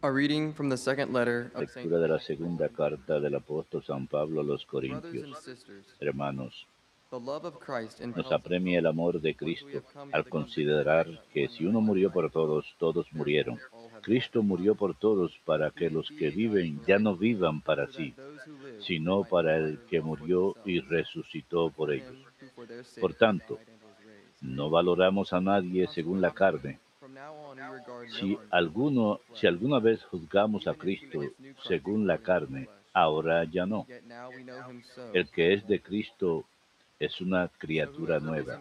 A reading from the second letter of Saint Lectura de la segunda carta del apóstol San Pablo a los Corintios. Hermanos, the love of Christ nos apremia el amor de Cristo al considerar que si uno murió por todos, todos murieron. Cristo murió por todos para que los que viven ya no vivan para sí, sino para el que murió y resucitó por ellos. Por tanto, No valoramos a nadie según la carne. Si alguna vez juzgamos a Cristo según la carne, ahora ya no. El que es de Cristo es una criatura nueva.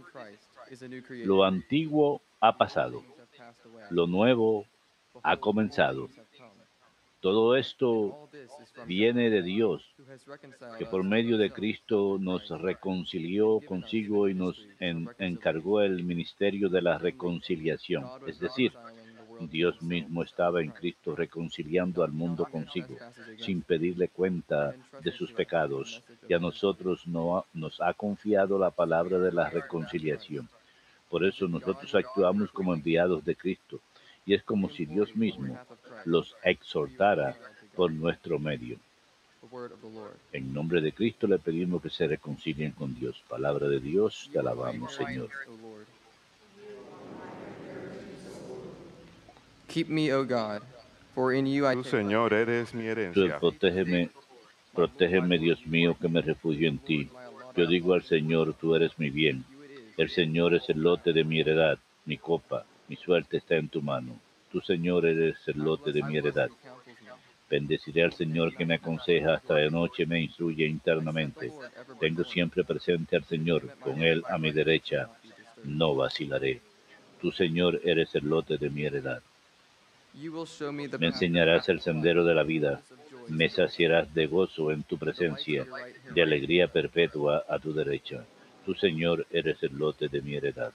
Lo antiguo ha pasado, lo nuevo ha comenzado. Todo esto viene de Dios, que por medio de Cristo nos reconcilió consigo y nos en- encargó el ministerio de la reconciliación. Es decir, Dios mismo estaba en Cristo reconciliando al mundo consigo, sin pedirle cuenta de sus pecados, y a nosotros no nos ha confiado la palabra de la reconciliación. Por eso nosotros actuamos como enviados de Cristo, y es como si Dios mismo los exhortara por nuestro medio. En nombre de Cristo le pedimos que se reconcilien con Dios. Palabra de Dios, te alabamos, Señor. Keep me, O God, for in you I Tú, Señor, eres mi Tú herencia. protégeme, protégeme, Dios mío, que me refugio en ti. Yo digo al Señor, tú eres mi bien. El Señor es el lote de mi heredad, mi copa, mi suerte está en tu mano. Tú, Señor, eres el lote de mi heredad. Bendeciré al Señor que me aconseja hasta de noche me instruye internamente. Tengo siempre presente al Señor, con Él a mi derecha, no vacilaré. Tú, Señor, eres el lote de mi heredad. Me enseñarás el sendero de la vida, me saciarás de gozo en tu presencia, de alegría perpetua a tu derecha. Tú, Señor, eres el lote de mi heredad.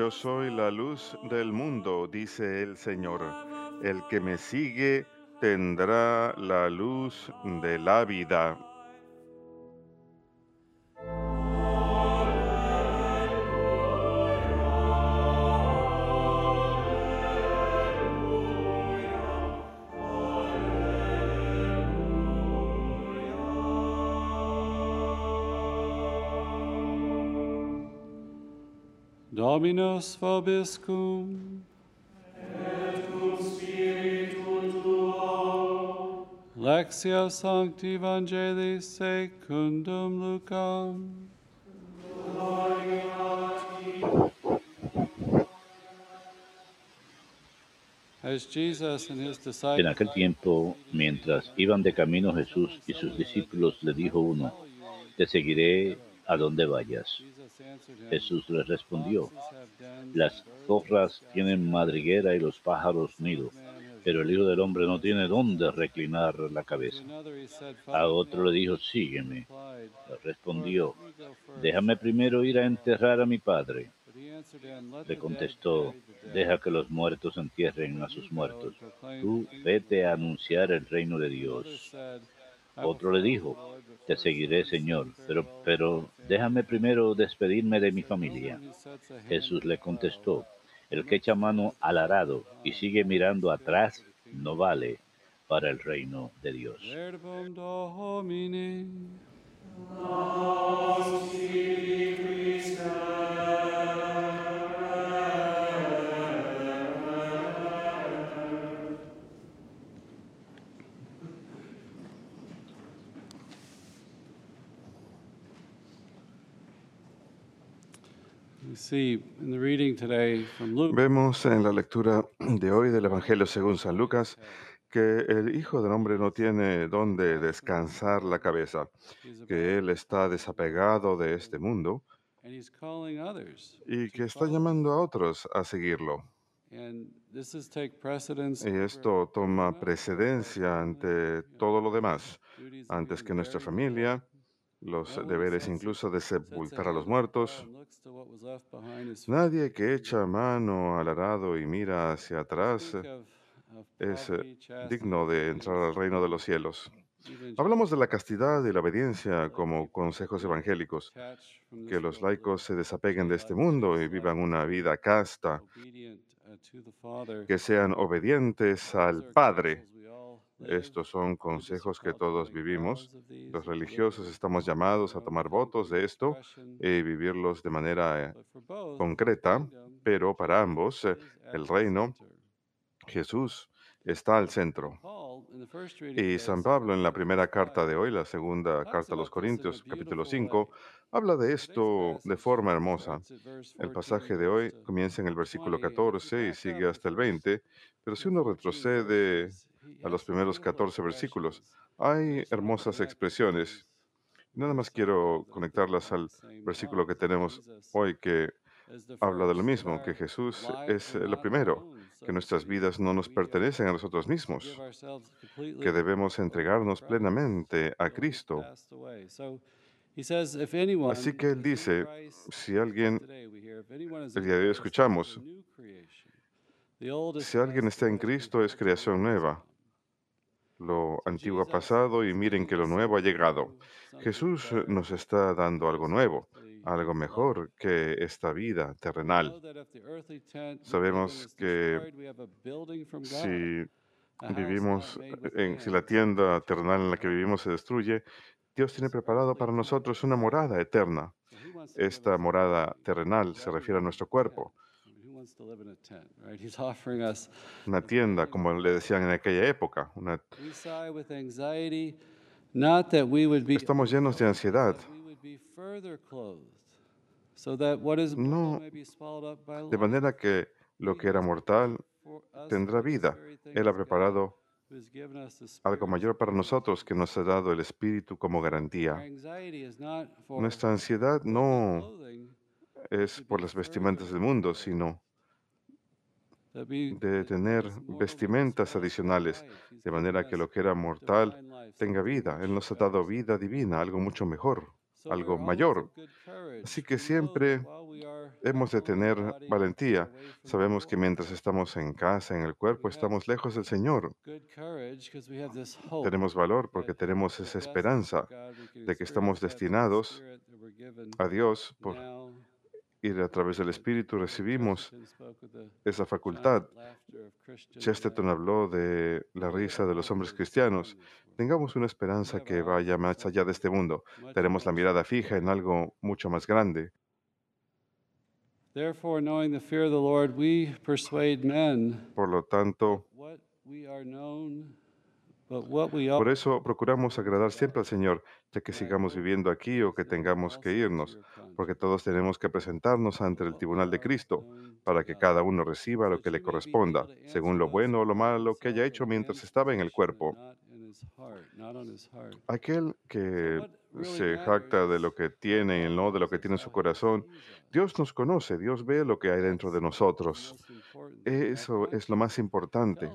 Yo soy la luz del mundo, dice el Señor. El que me sigue tendrá la luz de la vida. Dominus vobiscum. Lexia Sancti Evangelii secundum Lucam. His En aquel tiempo, mientras iban de camino Jesús y sus discípulos, le dijo uno, te seguiré a donde vayas. Jesús le respondió, las zorras tienen madriguera y los pájaros nido, pero el Hijo del Hombre no tiene dónde reclinar la cabeza. A otro le dijo, sígueme. Respondió, déjame primero ir a enterrar a mi padre. But he answered him, "Let Le contestó, deja que los muertos entierren a sus muertos. Tú vete a anunciar el reino de Dios. Said, "I will Otro le dijo, te seguiré, Señor, pero, pero my family." déjame primero despedirme de mi familia. Jesús le contestó, el que echa mano al arado y sigue mirando atrás no vale para el reino de Dios. Vemos en la lectura de hoy del Evangelio según San Lucas que el Hijo del Hombre no tiene dónde descansar la cabeza, que Él está desapegado de este mundo y que está llamando a otros a seguirlo. Y esto toma precedencia ante todo lo demás, antes que nuestra familia. Los deberes incluso de sepultar a los muertos. Nadie que echa mano al arado y mira hacia atrás eh, es eh, digno de entrar al reino de los cielos. even Hablamos de la castidad y la obediencia como consejos evangélicos, que los laicos se desapeguen de este mundo y vivan una vida casta, uh, que sean obedientes al Padre. Estos son consejos que todos vivimos. Los religiosos estamos llamados a tomar votos de esto expression. y vivirlos de manera eh, concreta, pero para ambos eh, el reino. Jesús está al centro. Y San 2 Pablo en la primera carta 5, de hoy, la segunda carta a los Corintios, capítulo beautiful 5, way. habla de esto de forma hermosa. El 14 pasaje de hoy comienza en el versículo 20. If you 14 y sigue hasta el first 20, pero si uno know, 14 retrocede a los primeros beautiful 14 versículos, hay hermosas expresiones. Nada más quiero conectarlas on al versículo que tenemos hoy, que habla de lo mismo, que Jesús es lo primero, que nuestras vidas no nos pertenecen a nosotros mismos, que debemos entregarnos plenamente a Cristo. Así que él dice, si alguien, el día de hoy escuchamos, si alguien está en Cristo es creación nueva. Lo antiguo ha pasado y miren que lo nuevo ha llegado. Jesús eh, nos está dando algo nuevo, algo mejor que esta vida terrenal. Sabemos que si vivimos with en, si la tienda terrenal en la que vivimos se destruye, Dios tiene preparado para nosotros una morada eterna. Esta morada terrenal se refiere a nuestro cuerpo, una tienda, como le decían en aquella época. una- We sigh with anxiety, not that we would be Estamos llenos de ansiedad, that we would be further clothed, so that what is mortal no may be swallowed up by de manera que lo que era mortal tendrá vida. Él ha preparado algo mayor para nosotros que nos ha dado el Espíritu como garantía. Nuestra ansiedad no es por las vestimentas del mundo, sino de that tener vestimentas adicionales, de manera que lo que era mortal tenga vida. Él nos ha dado vida divina, algo mucho mejor, algo mayor. Así que siempre hemos de tener valentía. Sabemos que mientras estamos en casa, en el cuerpo, estamos lejos del Señor. Tenemos valor porque tenemos esa esperanza de que estamos destinados a Dios por ir a través del Espíritu recibimos esa facultad. Chesterton habló de la risa de los hombres cristianos. Tengamos una esperanza que vaya más allá de este mundo. Tenemos la mirada fija en algo mucho más grande. Por lo tanto, por eso procuramos agradar siempre al Señor, ya que sigamos viviendo aquí o que tengamos que irnos, porque todos tenemos que presentarnos ante el tribunal de Cristo para que cada uno reciba lo que le corresponda, según lo bueno o lo malo que haya hecho mientras estaba en el cuerpo. Aquel que se jacta de lo que tiene y no de lo que tiene en su corazón, Dios nos conoce, Dios ve lo que hay dentro de nosotros. Eso es lo más importante.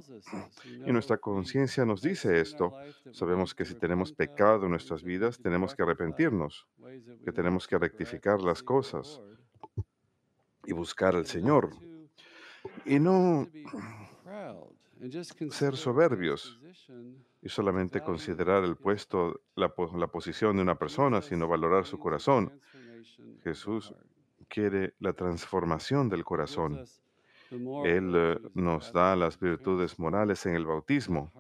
Y nuestra conciencia nos dice esto. Sabemos que si tenemos pecado en nuestras vidas, tenemos que arrepentirnos, que tenemos que rectificar las cosas y buscar al Señor. Y no ser soberbios y solamente considerar el puesto, la, la posición de una persona, sino valorar su corazón. Jesús quiere la transformación del corazón. Él eh, nos da las virtudes morales en el bautismo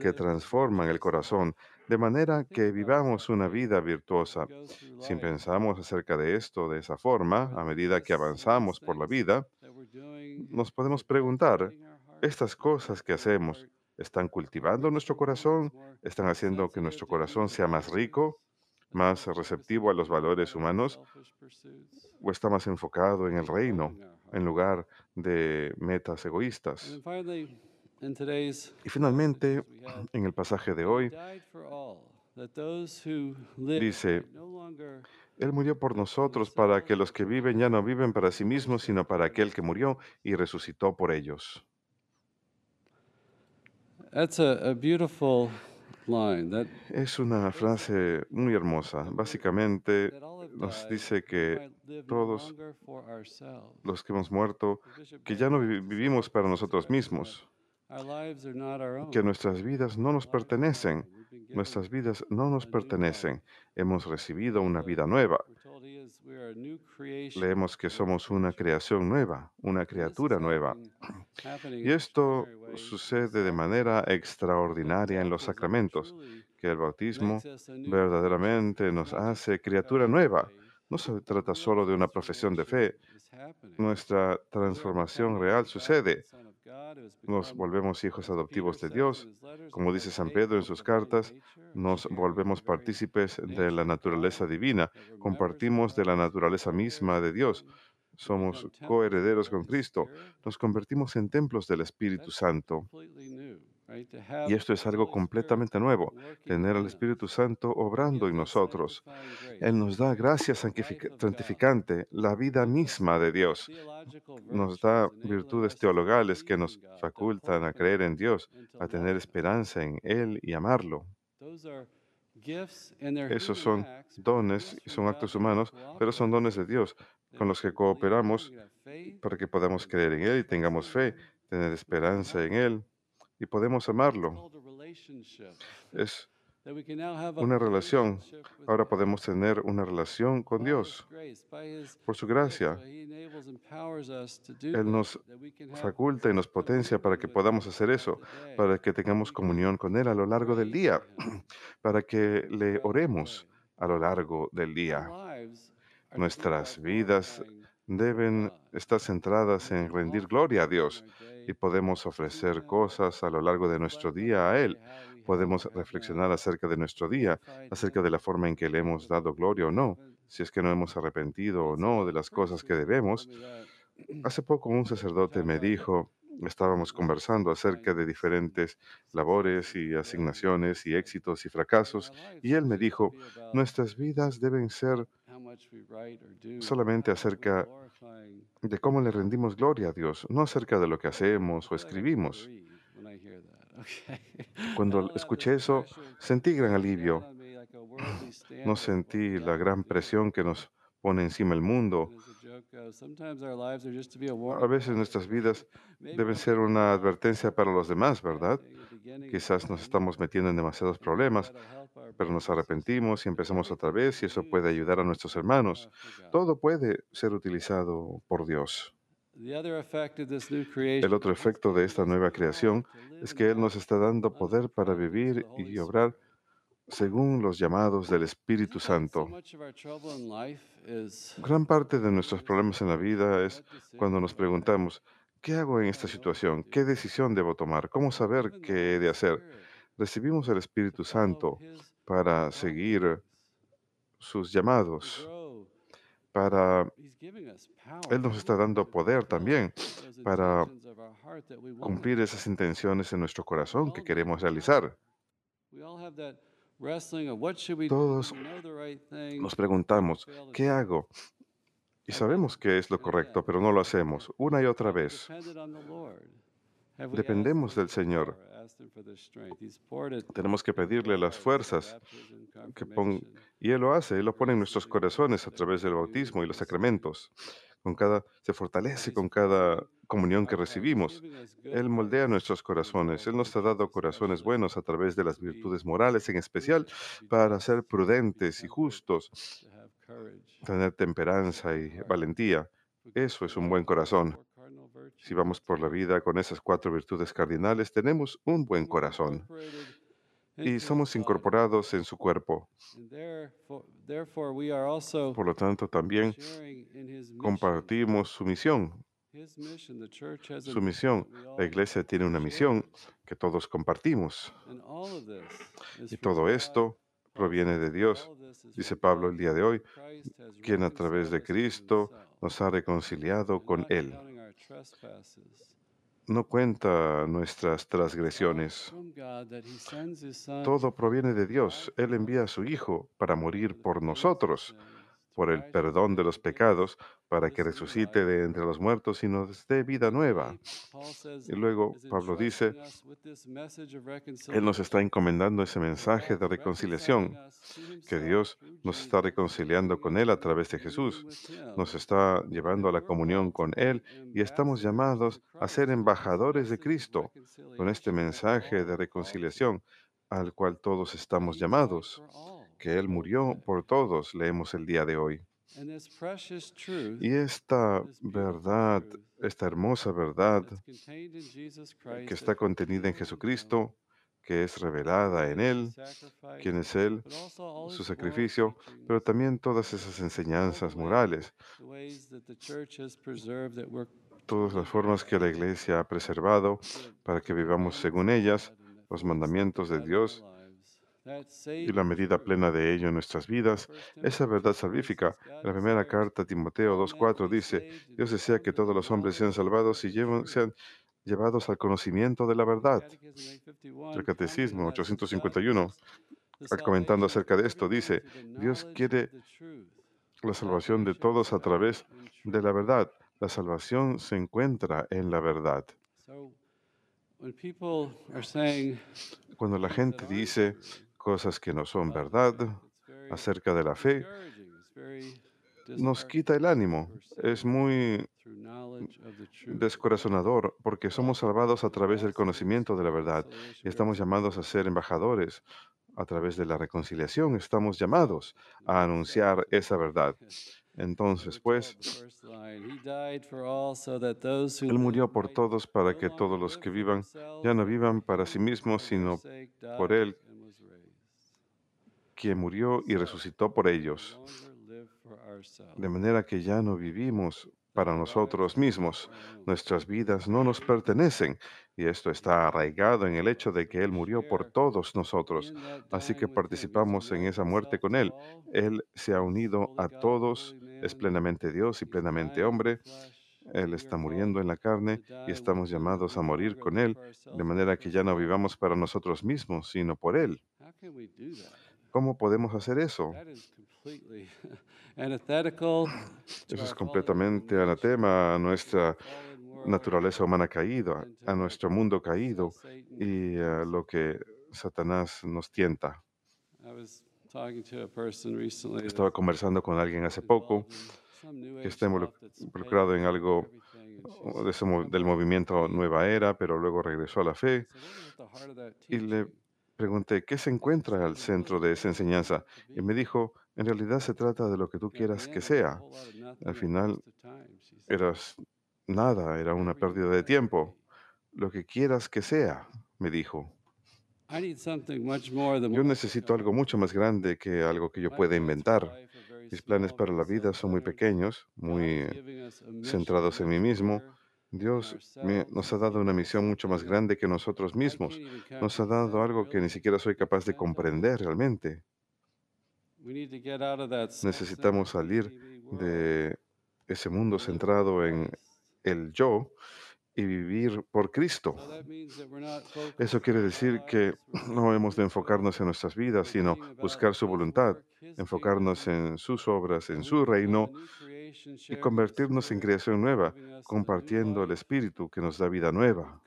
que transforman el corazón, de manera que vivamos una vida virtuosa. Si pensamos acerca de esto de esa forma, a medida que avanzamos por la vida, nos podemos preguntar, ¿estas cosas que hacemos están cultivando nuestro corazón? ¿Están haciendo que nuestro corazón sea más rico, más receptivo a los valores humanos o está más enfocado en el reino en lugar de metas egoístas. Y finalmente, en el pasaje de hoy, dice, Él murió por nosotros para que los que viven ya no viven para sí mismos, sino para aquel que murió y resucitó por ellos. That's a, a beautiful line. That, Es una frase muy hermosa. Básicamente nos dice que todos los que hemos muerto, que ya no vivimos para nosotros mismos, que nuestras vidas no nos pertenecen, nuestras vidas no nos pertenecen, hemos recibido una vida nueva. Leemos que somos una creación nueva, una criatura nueva. Y esto sucede de manera extraordinaria en los sacramentos, que el bautismo verdaderamente nos hace criatura nueva. No se trata solo de una profesión de fe, nuestra transformación real sucede. Nos volvemos hijos adoptivos de Dios. Como dice San Pedro en sus cartas, nos volvemos partícipes de la naturaleza divina, compartimos de la naturaleza misma de Dios, somos coherederos con Cristo, nos convertimos en templos del Espíritu Santo. Y esto es algo completamente nuevo, tener al. Espíritu Santo obrando en nosotros. Él nos da gracia santificante, la vida misma de Dios. Nos da virtudes teologales que nos facultan a creer en Dios, a tener esperanza en Él y amarlo. Esos son dones son actos humanos, pero son dones de Dios con los que cooperamos para que podamos creer en Él y tengamos fe, tener esperanza en. Él y podemos amarlo. Es una relación. Ahora podemos tener una relación con Dios. Por su gracia, Él nos faculta y nos potencia para que podamos hacer eso, para que tengamos comunión con Él a lo largo del día, para que le oremos a lo largo del día. Nuestras vidas deben estar centradas en rendir gloria a Dios y podemos ofrecer cosas a lo largo de nuestro día a Él. Podemos reflexionar acerca de nuestro día, acerca de la forma en que le hemos dado gloria o no, si es que no hemos arrepentido o no de las cosas que debemos. Hace poco un sacerdote me dijo, estábamos conversando acerca de diferentes labores y asignaciones y éxitos y fracasos, y él me dijo, nuestras vidas deben ser solamente acerca de cómo le rendimos gloria a Dios, no acerca de lo que hacemos o escribimos. Cuando escuché eso, sentí gran alivio. No sentí la gran presión que nos pone encima el mundo. A veces nuestras vidas deben ser una advertencia para los demás, ¿verdad? Quizás nos estamos metiendo en demasiados problemas, pero nos arrepentimos y empezamos otra vez y eso puede ayudar a nuestros hermanos. Todo puede ser utilizado por Dios. El otro efecto de esta nueva creación es que Él nos está dando poder para vivir y obrar según los llamados del Espíritu Santo. Gran parte de nuestros problemas en la vida es cuando nos preguntamos, ¿qué hago en esta situación? ¿Qué decisión debo tomar? ¿Cómo saber qué he de hacer? Recibimos el Espíritu Santo His para seguir sus llamados, para... Él nos está dando poder también para cumplir esas intenciones en nuestro corazón que all queremos realizar. Todos nos preguntamos, ¿qué hago? Y sabemos que es lo correcto, pero no lo hacemos una y otra vez. Dependemos del Señor. Tenemos que pedirle las fuerzas que y Él lo hace, Él lo pone en nuestros corazones a través del bautismo y los sacramentos. Con cada, se fortalece con cada comunión que recibimos. Él moldea nuestros corazones. Él nos ha dado corazones buenos a través de las virtudes morales, en especial para ser prudentes y justos, tener temperanza y valentía. Eso es un buen corazón. Si vamos por la vida con esas cuatro virtudes cardinales, tenemos un buen corazón y somos incorporados en su cuerpo. Por lo tanto, también compartimos su misión. Su misión. La iglesia tiene una misión que todos compartimos. Y todo esto proviene de Dios, dice Pablo el día de hoy, quien a través de Cristo nos ha reconciliado con Él. No cuenta nuestras transgresiones. Todo proviene de Dios. Él envía a su Hijo para morir por nosotros, por el perdón de los pecados, para que resucite de entre los muertos y nos dé vida nueva. Y luego Pablo dice, Él nos está encomendando ese mensaje de reconciliación, que Dios nos está reconciliando con Él a través de Jesús, nos está llevando a la comunión con Él y estamos llamados a ser embajadores de Cristo con este mensaje de reconciliación al cual todos estamos llamados, que Él murió por todos, leemos el día de hoy. Y esta verdad, esta hermosa verdad que está contenida en Jesucristo, que es revelada en Él, quien es Él, su sacrificio, pero también todas esas enseñanzas morales, todas las formas que la Iglesia ha preservado para que vivamos según ellas, los mandamientos de Dios y la medida plena de ello en nuestras vidas, esa verdad salvífica. En la primera carta a Timoteo 2.4 dice, Dios desea que todos los hombres sean salvados y lleven- sean llevados al conocimiento de la verdad. El Catecismo 851, al comentando acerca de esto, dice, Dios quiere la salvación de todos a través de la verdad. La salvación se encuentra en la verdad. Cuando la gente dice cosas que no son verdad acerca de la fe, nos quita el ánimo. Es muy descorazonador porque somos salvados a través del conocimiento de la verdad y estamos llamados a ser embajadores. A través de la reconciliación estamos llamados a anunciar esa verdad. Entonces, pues, Él murió por todos para que todos los que vivan ya no vivan para sí mismos, sino por Él, quien murió y resucitó por ellos. De manera que ya no vivimos para nosotros mismos. Nuestras vidas no nos pertenecen y esto está arraigado en el hecho de que Él murió por todos nosotros. Así que participamos en esa muerte con Él. Él se ha unido a todos, es plenamente Dios y plenamente hombre. Él está muriendo en la carne y estamos llamados a morir con Él, de manera que ya no vivamos para nosotros mismos, sino por Él. ¿Cómo podemos hacer eso? Eso es completamente anatema a nuestra naturaleza humana caída, a nuestro mundo caído y a lo que Satanás nos tienta. Estaba conversando con alguien hace poco que está involu- involucrado en algo de ese del movimiento Nueva Era, pero luego regresó a la fe y le pregunté, ¿qué se encuentra al centro de esa enseñanza? Y me dijo, en realidad se trata de lo que tú quieras que sea. Al final eras nada, era una pérdida de tiempo. Lo que quieras que sea, me dijo. Yo necesito algo mucho más grande que algo que yo pueda inventar. Mis planes para la vida son muy pequeños, muy centrados en mí mismo. Dios nos ha dado una misión mucho más grande que nosotros mismos. Nos ha dado algo que ni siquiera soy capaz de comprender realmente. Necesitamos salir de ese mundo centrado en el yo y vivir por Cristo. Eso quiere decir que no hemos de enfocarnos en nuestras vidas, sino buscar su voluntad, enfocarnos en sus obras, en su reino y convertirnos en creación nueva, compartiendo el Espíritu que nos da vida nueva.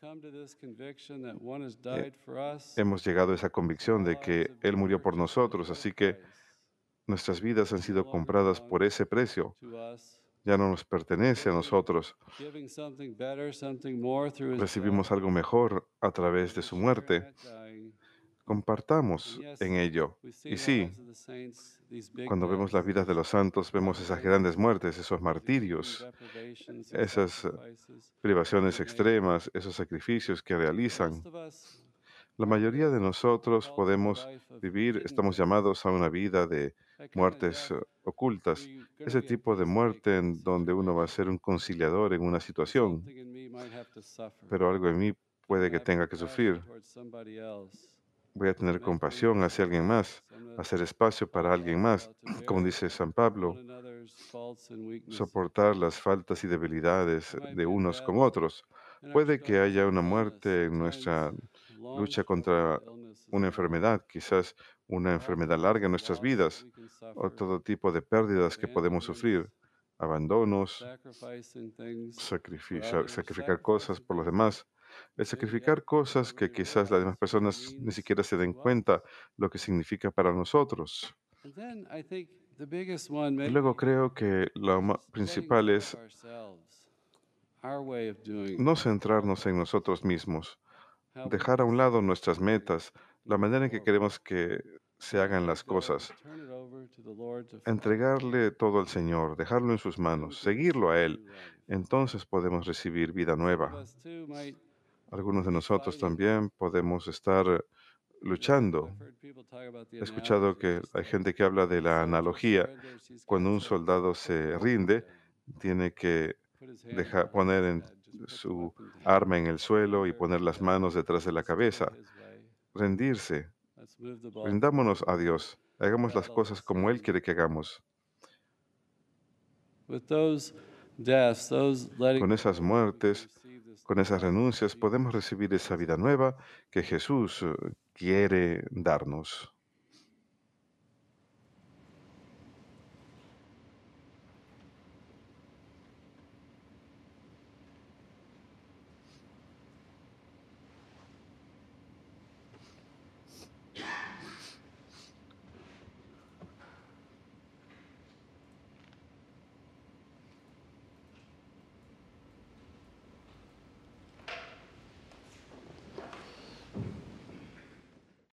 Hemos llegado a esa convicción de que Él murió por nosotros, así que nuestras vidas han sido compradas por ese precio. Ya no nos pertenece a nosotros. Recibimos algo mejor a través de su muerte. Compartamos en ello. Y sí, cuando vemos las vidas de los santos, vemos esas grandes muertes, esos martirios, esas privaciones extremas, esos sacrificios que realizan. La mayoría de nosotros podemos vivir, estamos llamados a una vida de muertes eh, ocultas, ese tipo de muerte en donde uno va a ser un conciliador en una situación, pero algo en mí puede que tenga que sufrir. Voy a tener compasión hacia alguien más, hacer espacio para alguien más, como dice San Pablo, soportar las faltas y debilidades de unos con otros. Puede que haya una muerte en nuestra lucha contra una enfermedad, quizás una enfermedad larga en nuestras vidas, o todo tipo de pérdidas que podemos sufrir, abandonos, sacrificar, sacrificar cosas por los demás. El sacrificar cosas que quizás las demás personas ni siquiera se den cuenta lo que significa para nosotros. Y luego creo que lo principal es no centrarnos en nosotros mismos, dejar a un lado nuestras metas, la manera en que queremos que se hagan las cosas, entregarle todo al Señor, dejarlo en sus manos, seguirlo a Él. Entonces podemos recibir vida nueva. Algunos de nosotros también podemos estar luchando. He escuchado que hay gente que habla de la analogía. Cuando un soldado se rinde, tiene que dejar, poner en su arma en el suelo y poner las manos detrás de la cabeza. Rendirse. Rindámonos a Dios. Hagamos las cosas como Él quiere que hagamos. Con esas muertes, con esas renuncias, podemos recibir esa vida nueva que Jesús eh, quiere darnos.